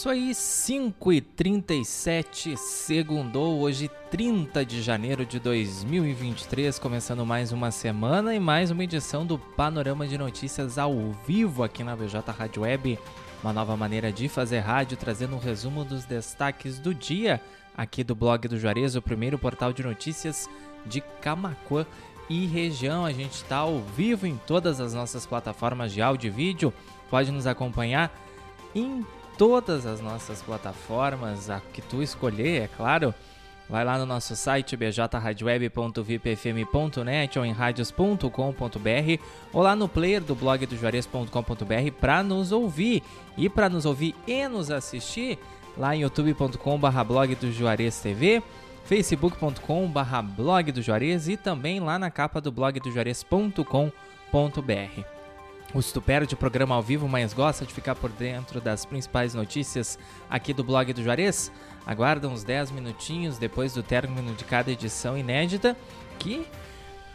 isso aí, 5 e 37 segundou, hoje 30 de janeiro de 2023, começando mais uma semana e mais uma edição do Panorama de Notícias ao vivo aqui na BJ Rádio Web. Uma nova maneira de fazer rádio, trazendo um resumo dos destaques do dia aqui do blog do Juarez, o primeiro portal de notícias de Camacuã e região. A gente está ao vivo em todas as nossas plataformas de áudio e vídeo. Pode nos acompanhar em todas as nossas plataformas, a que tu escolher, é claro. Vai lá no nosso site bjradioweb.vipfm.net ou em radios.com.br ou lá no player do blog do juarez.com.br para nos ouvir. E para nos ouvir e nos assistir, lá em youtube.com.br blog do Juarez TV, facebook.com.br blog do Juarez e também lá na capa do blog do Juarez.com.br. O tu perde o programa ao vivo, mas gosta de ficar por dentro das principais notícias aqui do blog do Juarez? Aguarda uns 10 minutinhos depois do término de cada edição inédita que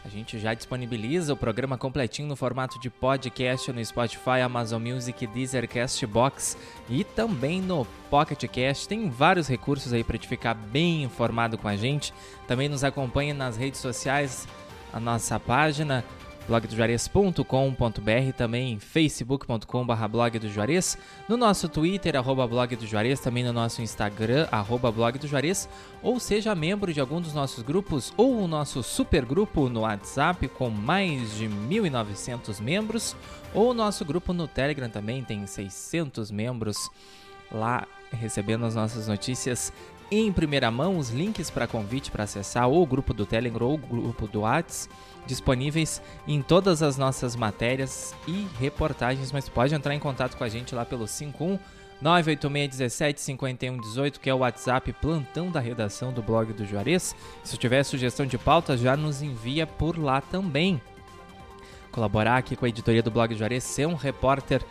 a gente já disponibiliza o programa completinho no formato de podcast no Spotify, Amazon Music, Deezer, Castbox e também no Pocket Cast. Tem vários recursos aí para te ficar bem informado com a gente. Também nos acompanha nas redes sociais, a nossa página blogdojuarez.com.br, também facebook.com.br blog no nosso Twitter, arroba também no nosso Instagram, arroba ou seja membro de algum dos nossos grupos ou o nosso super grupo no WhatsApp com mais de 1.900 membros, ou o nosso grupo no Telegram também tem 600 membros lá recebendo as nossas notícias em primeira mão, os links para convite para acessar ou o grupo do Telegram ou o grupo do WhatsApp disponíveis em todas as nossas matérias e reportagens, mas pode entrar em contato com a gente lá pelo 51 98617 5118, que é o WhatsApp plantão da redação do blog do Juarez. Se tiver sugestão de pauta, já nos envia por lá também. Colaborar aqui com a editoria do blog Juarez, ser um repórter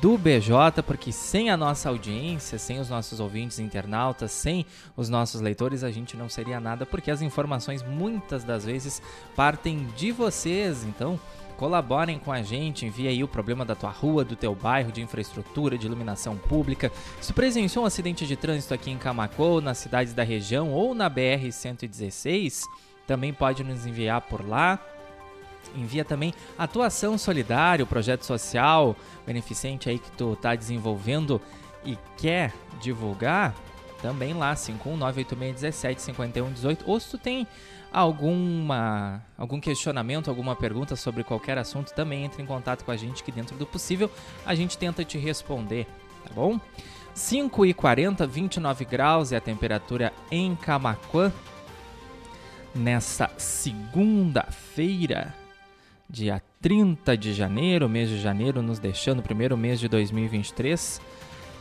do BJ, porque sem a nossa audiência, sem os nossos ouvintes internautas, sem os nossos leitores, a gente não seria nada, porque as informações muitas das vezes partem de vocês. Então, colaborem com a gente, envie aí o problema da tua rua, do teu bairro, de infraestrutura, de iluminação pública. Se presenciou um acidente de trânsito aqui em Camacô, nas cidades da região ou na BR 116, também pode nos enviar por lá envia também atuação solidária, o projeto social beneficente aí que tu tá desenvolvendo e quer divulgar, também lá 51986175118 ou se tu tem alguma algum questionamento, alguma pergunta sobre qualquer assunto, também entre em contato com a gente que dentro do possível a gente tenta te responder, tá bom? 5 e 40, 29 graus é a temperatura em Camaquã nessa segunda-feira dia 30 de janeiro, mês de janeiro, nos deixando o primeiro mês de 2023.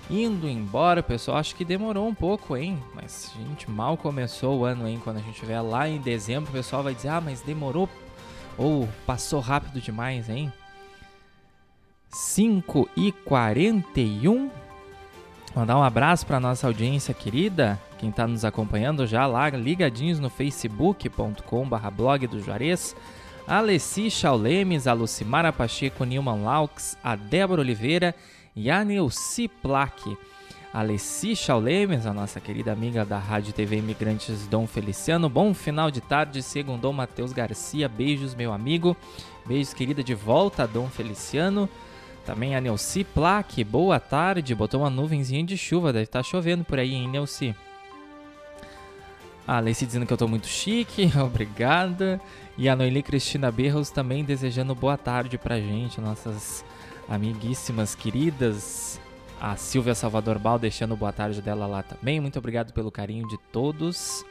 Indo embora, pessoal, acho que demorou um pouco, hein? Mas, gente, mal começou o ano, hein? Quando a gente estiver lá em dezembro, o pessoal vai dizer, ah, mas demorou ou passou rápido demais, hein? 5 e 41 Mandar um abraço para nossa audiência querida, quem está nos acompanhando já lá, ligadinhos no facebook.com/blog do Juarez a Alessi Chaulemes, a Lucimara Pacheco, Nilman Laux, a Débora Oliveira e a Neuci Plaque. Alessi Chaulemes, a nossa querida amiga da Rádio TV Imigrantes Dom Feliciano. Bom final de tarde, segundo Matheus Garcia. Beijos, meu amigo. Beijos, querida, de volta, Dom Feliciano. Também a Neuci Plaque, boa tarde. Botou uma nuvenzinha de chuva, deve estar tá chovendo por aí, hein, Neuci? A Alessi dizendo que eu tô muito chique, obrigada. E a Noeli Cristina Berros também desejando boa tarde pra gente, nossas amiguíssimas queridas. A Silvia Salvador Bal deixando boa tarde dela lá também. Muito obrigado pelo carinho de todos.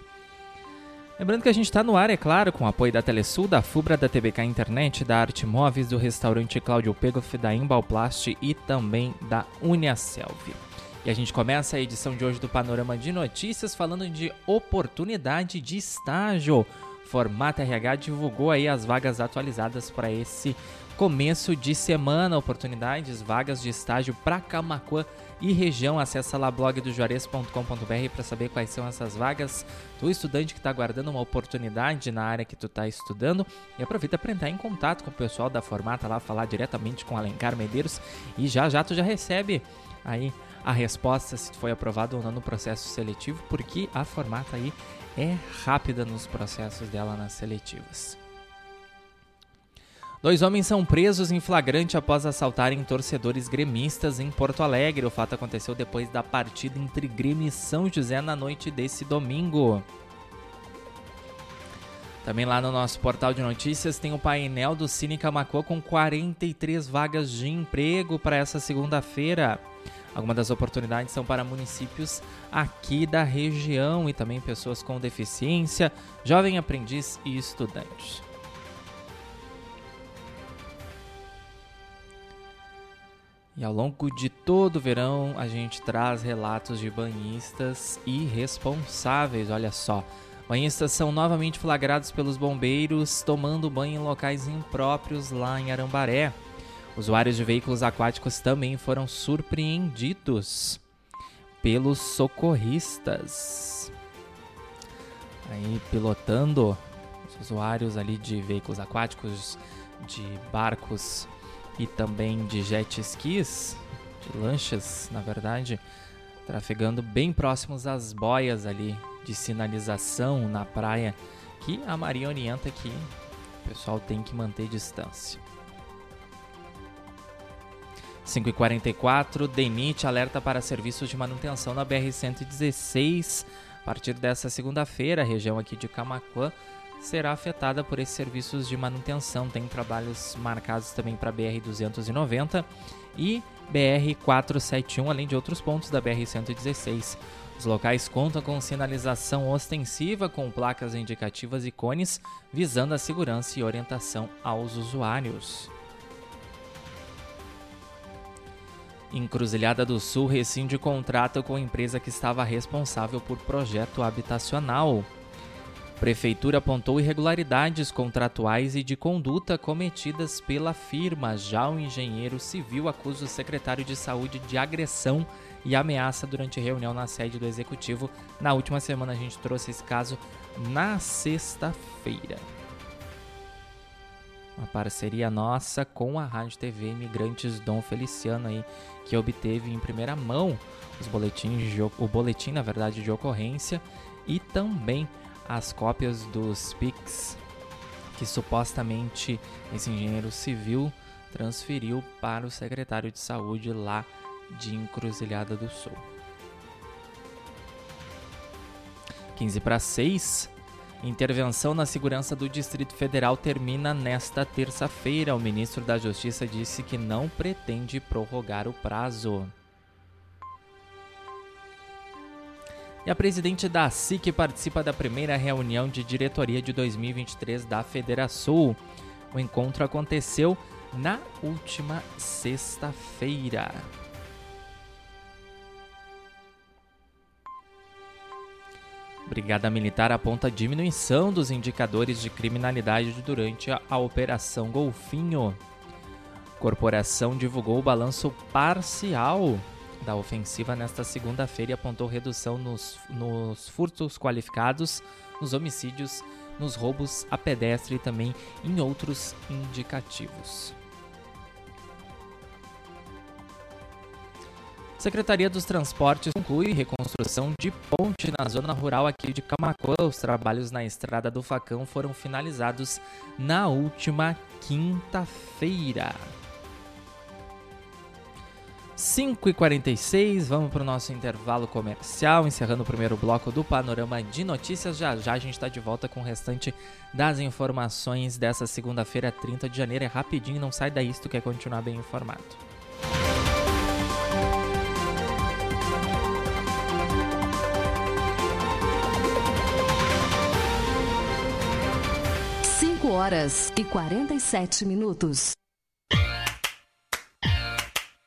Lembrando que a gente está no ar, é claro, com o apoio da Telesul, da Fubra, da TBK Internet, da Arte Móveis, do restaurante Cláudio Pegoff, da Embalplast e também da Uniaselv. E a gente começa a edição de hoje do Panorama de Notícias falando de oportunidade de estágio. Formato RH divulgou aí as vagas atualizadas para esse começo de semana, oportunidades, vagas de estágio para Camacuã e região. Acesse lá blogdojuarez.com.br para saber quais são essas vagas. Tu estudante que está aguardando uma oportunidade na área que tu está estudando e aproveita para entrar em contato com o pessoal da Formata lá, falar diretamente com Alencar Medeiros e já já tu já recebe aí a resposta se foi aprovado ou não no processo seletivo, porque a Formata aí é rápida nos processos dela nas seletivas. Dois homens são presos em flagrante após assaltarem torcedores gremistas em Porto Alegre. O fato aconteceu depois da partida entre Grêmio e São José na noite desse domingo. Também lá no nosso portal de notícias tem o painel do Cine Camacuã com 43 vagas de emprego para essa segunda-feira. Algumas das oportunidades são para municípios aqui da região e também pessoas com deficiência, jovem aprendiz e estudantes. E ao longo de todo o verão a gente traz relatos de banhistas irresponsáveis, olha só. Banhistas são novamente flagrados pelos bombeiros tomando banho em locais impróprios lá em Arambaré. Usuários de veículos aquáticos também foram surpreendidos pelos socorristas. Aí pilotando os usuários ali de veículos aquáticos, de barcos e também de jet skis, de lanchas, na verdade, trafegando bem próximos às boias ali de sinalização na praia, que a Marinha orienta que o pessoal tem que manter distância. 5h44, DENIT alerta para serviços de manutenção na BR-116. A partir dessa segunda-feira, a região aqui de Camacuã será afetada por esses serviços de manutenção. Tem trabalhos marcados também para BR-290 e BR-471, além de outros pontos da BR-116. Os locais contam com sinalização ostensiva com placas indicativas e cones, visando a segurança e orientação aos usuários. Encruzilhada do Sul rescinde contrato com a empresa que estava responsável por projeto habitacional. Prefeitura apontou irregularidades contratuais e de conduta cometidas pela firma. Já o engenheiro civil acusa o secretário de saúde de agressão e ameaça durante reunião na sede do executivo. Na última semana a gente trouxe esse caso na sexta-feira. Uma parceria nossa com a Rádio TV Imigrantes Dom Feliciano aí, que obteve em primeira mão os boletins o boletim, na verdade, de ocorrência e também as cópias dos PICs que supostamente esse engenheiro civil transferiu para o secretário de saúde lá de Encruzilhada do Sul. 15 para 6. Intervenção na segurança do Distrito Federal termina nesta terça-feira. O ministro da Justiça disse que não pretende prorrogar o prazo. E a presidente da SIC participa da primeira reunião de diretoria de 2023 da Federação. O encontro aconteceu na última sexta-feira. Brigada Militar aponta diminuição dos indicadores de criminalidade durante a, Operação Golfinho. Corporação divulgou o balanço parcial da ofensiva nesta segunda-feira e apontou redução nos, nos furtos qualificados, nos homicídios, nos roubos a pedestre e também em outros indicativos. Secretaria dos Transportes conclui reconstrução de ponte na zona rural aqui de Camacuã. Os trabalhos na Estrada do Facão foram finalizados na última quinta-feira. 5h46, vamos para o nosso intervalo comercial, encerrando o primeiro bloco do Panorama de Notícias. Já já a gente está de volta com o restante das informações dessa segunda-feira, 30 de janeiro. É rapidinho, não sai daí se tu quer continuar bem informado. Cinco horas e 47 minutos.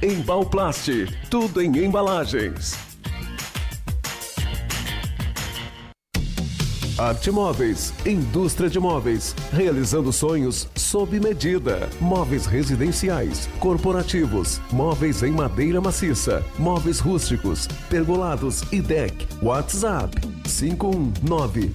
Embalplast, tudo em embalagens. Arte Móveis, indústria de móveis, realizando sonhos sob medida. Móveis residenciais, corporativos, móveis em madeira maciça, móveis rústicos, pergolados e deck. WhatsApp 519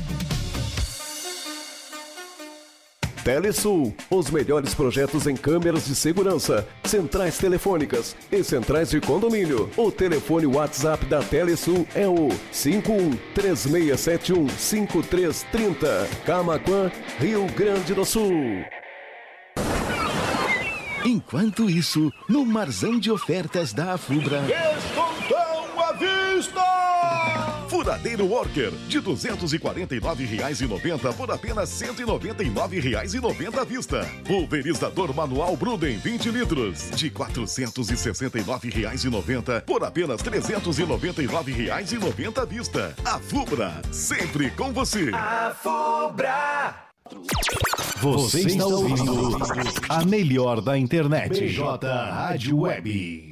Telesul, os melhores projetos em câmeras de segurança, centrais telefônicas e centrais de condomínio. O telefone WhatsApp da Telesul é o 5136715330, Camaquã, Rio Grande do Sul. Enquanto isso, no Marzão de Ofertas da Afubra. Descontão à vista! Furadeiro Worker, de R$ 249,90 por apenas R$ 199,90 à vista. Pulverizador manual Bruden 20 litros, de R$ 469,90 por apenas R$ 399,90 à vista. A Fubra, sempre com você. A Fubra! Você está ouvindo a melhor da internet. BJ Rádio Web.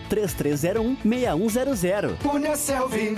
3301 6100. Punha Selvi.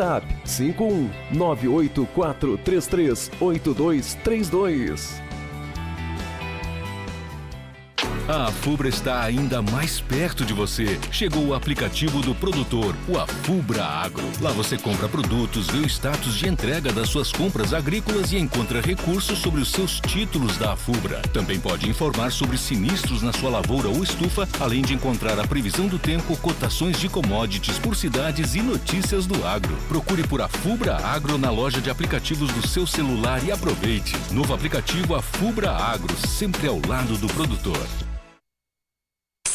WhatsApp 51 98433 A Afubra está ainda mais perto de você. Chegou o aplicativo do produtor, o Afubra Agro. Lá você compra produtos, vê o status de entrega das suas compras agrícolas e encontra recursos sobre os seus títulos da Afubra. Também pode informar sobre sinistros na sua lavoura ou estufa, além de encontrar a previsão do tempo, cotações de commodities por cidades e notícias do agro. Procure por Afubra Agro na loja de aplicativos do seu celular e aproveite. Novo aplicativo Afubra Agro, sempre ao lado do produtor.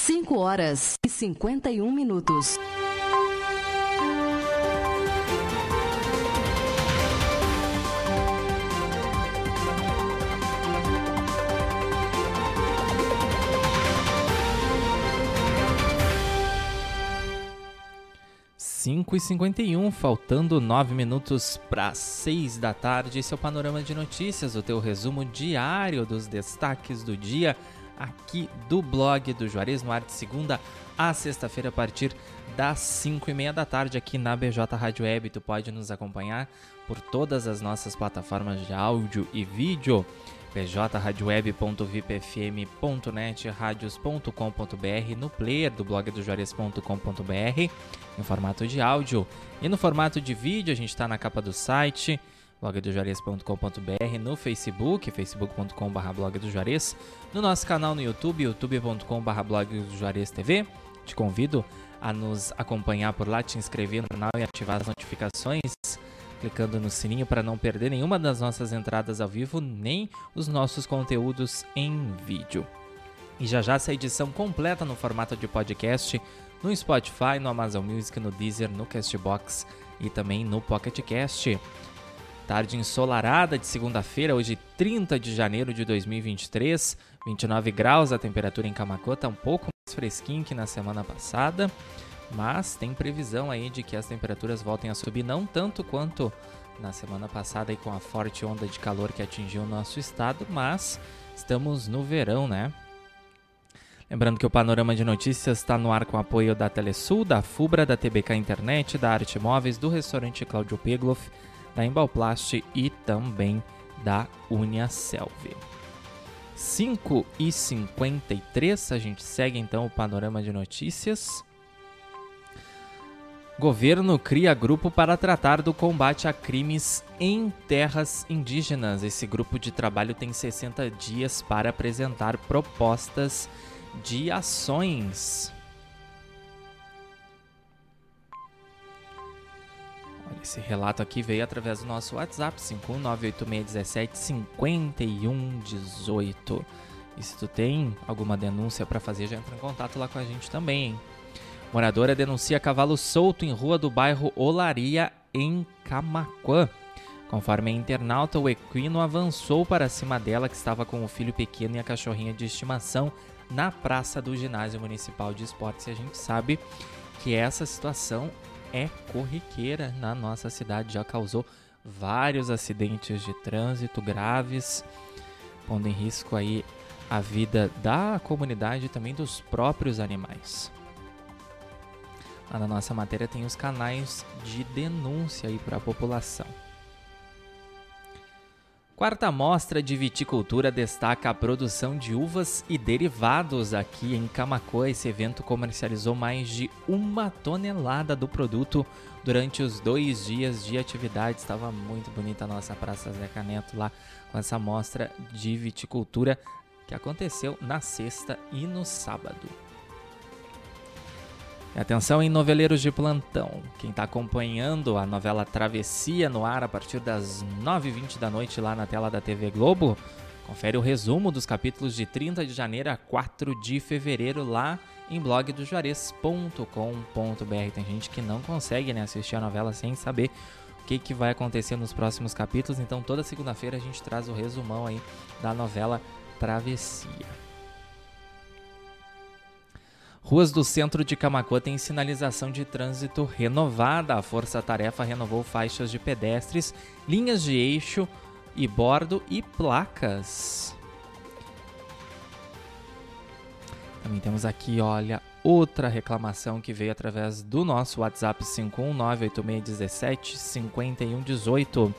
5 horas e 51 minutos. Cinco e cinquenta e um, faltando nove minutos para seis da tarde. Esse é o Panorama de Notícias, o teu resumo diário dos destaques do dia aqui do blog do Juarez no ar de segunda a sexta-feira a partir das 5 e meia da tarde aqui na BJ Rádio Web. Tu pode nos acompanhar por todas as nossas plataformas de áudio e vídeo bjradioweb.vipfm.net, radios.com.br, no player do blog do Juarez.com.br, em formato de áudio. E no formato de vídeo, a gente está na capa do site, blogdojuarez.com.br, no Facebook, facebook.com.br blog do Juarez, no nosso canal no YouTube, youtube.com.br blog do Juarez TV. Te convido a nos acompanhar por lá, te inscrever no canal e ativar as notificações, clicando no sininho para não perder nenhuma das nossas entradas ao vivo, nem os nossos conteúdos em vídeo. E já já essa edição completa no formato de podcast no Spotify, no Amazon Music, no Deezer, no Castbox e também no Pocket Cast. Tarde ensolarada de segunda-feira, hoje 30 de janeiro de 2023, 29 graus a temperatura em Camacuã, tá um pouco mais fresquinho que na semana passada, mas tem previsão aí de que as temperaturas voltem a subir, não tanto quanto na semana passada aí com a forte onda de calor que atingiu o nosso estado, mas estamos no verão, né? Lembrando que o Panorama de Notícias está no ar com apoio da Telesul, da Fubra, da TBK Internet, da Arte Móveis, do restaurante Cláudio Pegloff, da Embalplast e também da Uniaselv. 5 e 53 a gente segue então o Panorama de Notícias. Governo cria grupo para tratar do combate a crimes em terras indígenas. Esse grupo de trabalho tem 60 dias para apresentar propostas de ações. Esse relato aqui veio através do nosso WhatsApp 51986175118. E se tu tem alguma denúncia para fazer, já entra em contato lá com a gente também, hein? Moradora denuncia cavalo solto em rua do bairro Olaria, em Camaquã. Conforme a internauta, o equino avançou para cima dela, que estava com o filho pequeno e a cachorrinha de estimação, na praça do Ginásio Municipal de Esportes. E a gente sabe que essa situação é corriqueira na nossa cidade, já causou vários acidentes de trânsito graves, pondo em risco aí a vida da comunidade e também dos próprios animais. Lá na nossa matéria tem os canais de denúncia aí para a população. Quarta mostra de viticultura destaca a produção de uvas e derivados aqui em Camacoa. Esse evento comercializou mais de uma tonelada do produto durante os dois dias de atividade. Estava muito bonita a nossa Praça Zeca Neto lá com essa mostra de viticultura que aconteceu na sexta e no sábado. Atenção em noveleiros de plantão. Quem está acompanhando a novela Travessia no ar a partir das 9h20 da noite lá na tela da TV Globo, confere o resumo dos capítulos de 30 de janeiro a 4 de fevereiro lá em blogdojuarez.com.br. Tem gente que não consegue né, assistir a novela sem saber o que, que vai acontecer nos próximos capítulos, então toda segunda-feira a gente traz o resumão aí da novela Travessia. Ruas do centro de Camacuã têm sinalização de trânsito renovada. A Força Tarefa renovou faixas de pedestres, linhas de eixo e bordo e placas. Também temos aqui, olha, outra reclamação que veio através do nosso WhatsApp 51986175118.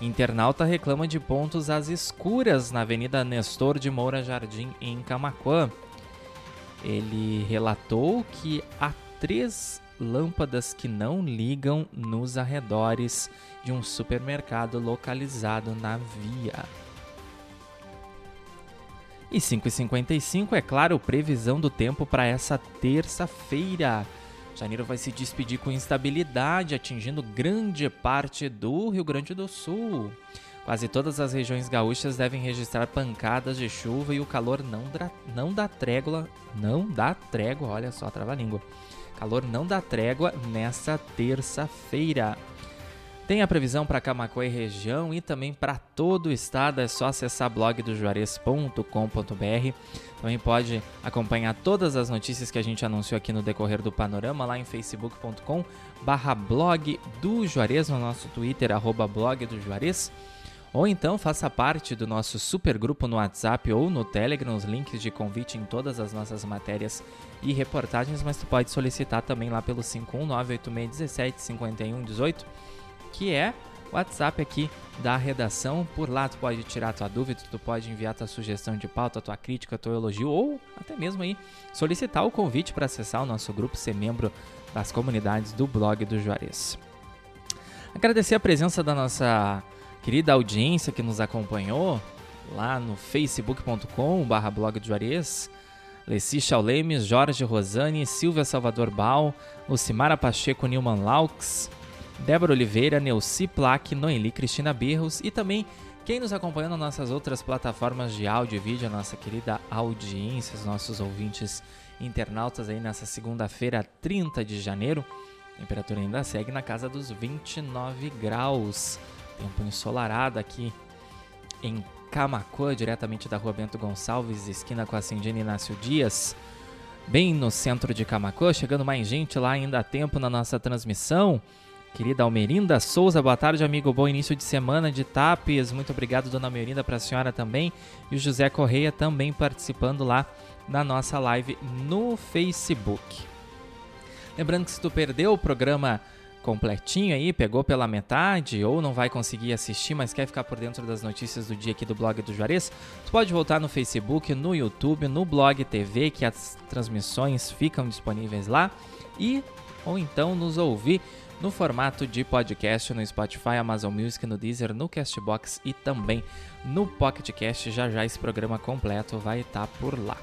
Internauta reclama de pontos às escuras na Avenida Nestor de Moura Jardim, em Camacuã. Ele relatou que há três lâmpadas que não ligam nos arredores de um supermercado localizado na via. E 5h55, é claro, previsão do tempo para essa terça-feira. Janeiro vai se despedir com instabilidade, atingindo grande parte do Rio Grande do Sul. Quase todas as regiões gaúchas devem registrar pancadas de chuva e o calor não, não dá trégua, não dá trégua, olha só, trava-língua. Calor não dá trégua nessa terça-feira. Tem a previsão para Camacuã e região e também para todo o estado, é só acessar blogdojuarez.com.br. Também pode acompanhar todas as notícias que a gente anunciou aqui no decorrer do panorama lá em facebook.com barra blog do Juarez, no nosso Twitter, arroba blog do Juarez. Ou então faça parte do nosso super grupo no WhatsApp ou no Telegram, os links de convite em todas as nossas matérias e reportagens, mas tu pode solicitar também lá pelo 51986175118, que é o WhatsApp aqui da redação. Por lá tu pode tirar tua dúvida, tu pode enviar tua sugestão de pauta, tua crítica, teu elogio ou até mesmo aí solicitar o convite para acessar o nosso grupo, ser membro das comunidades do blog do Juarez. Agradecer a presença da nossa querida audiência que nos acompanhou lá no facebook.com barra blog Juarez, Chaulemes, Jorge Rosani, Silvia Salvador Bal, Lucimara Pacheco Nilman Laux, Débora Oliveira, Neuci Plaque, Noeli Cristina Berros e também Quem nos acompanha nas nossas outras plataformas de áudio e vídeo, a nossa querida audiência, os nossos ouvintes internautas aí nessa segunda-feira, 30 de janeiro. A temperatura ainda segue na casa dos 29 graus. Tempo ensolarado aqui em Camacuã, diretamente da rua Bento Gonçalves, esquina com a Cindina Inácio Dias. Bem no centro de Camacuã, chegando mais gente lá ainda há tempo na nossa transmissão. Querida Almerinda Souza, boa tarde, amigo. Bom início de semana de Tapes. Muito obrigado, dona Almerinda, para a senhora também. E o José Correia também participando lá na nossa live no Facebook. Lembrando que se tu perdeu o programa completinho aí, pegou pela metade ou não vai conseguir assistir, mas quer ficar por dentro das notícias do dia aqui do blog do Juarez, tu pode voltar no Facebook, no YouTube, no Blog TV, que as transmissões ficam disponíveis lá, e ou então nos ouvir no formato de podcast no Spotify, Amazon Music, no Deezer, no Castbox e também no Pocket Cast. Já já esse programa completo vai estar tá por lá.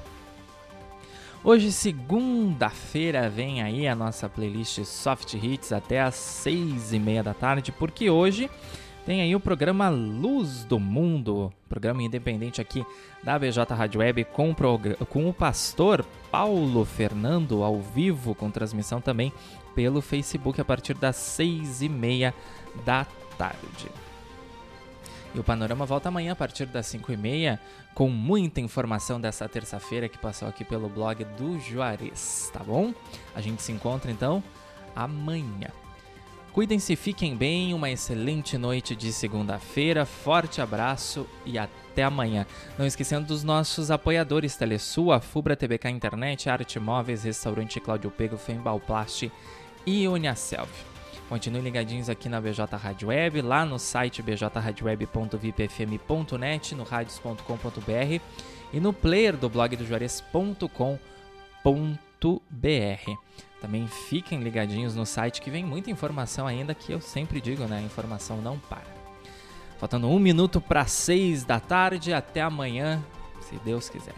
Hoje, segunda-feira, vem aí a nossa playlist Soft Hits até às seis e meia da tarde, porque hoje tem aí o programa Luz do Mundo, programa independente aqui da BJ Rádio Web com, com o pastor Paulo Fernando ao vivo, com transmissão também pelo Facebook a partir das seis e meia da tarde. E o Panorama volta amanhã a partir das 5 e meia com muita informação dessa terça-feira que passou aqui pelo blog do Juarez, tá bom? A gente se encontra então amanhã. Cuidem-se, fiquem bem, uma excelente noite de segunda-feira, forte abraço e até amanhã. Não esquecendo dos nossos apoiadores Telesul, a Fubra TBK Internet, Arte Móveis, Restaurante Cláudio Pego, Fembalplast e Uniaselv. Continuem ligadinhos aqui na BJ Rádio Web, lá no site bjradioweb.vipfm.net, no radios.com.br e no player do blog do Juarez.com.br. Também fiquem ligadinhos no site que vem muita informação ainda que eu sempre digo, né? A informação não para. Faltando um minuto para seis da tarde, até amanhã, se Deus quiser.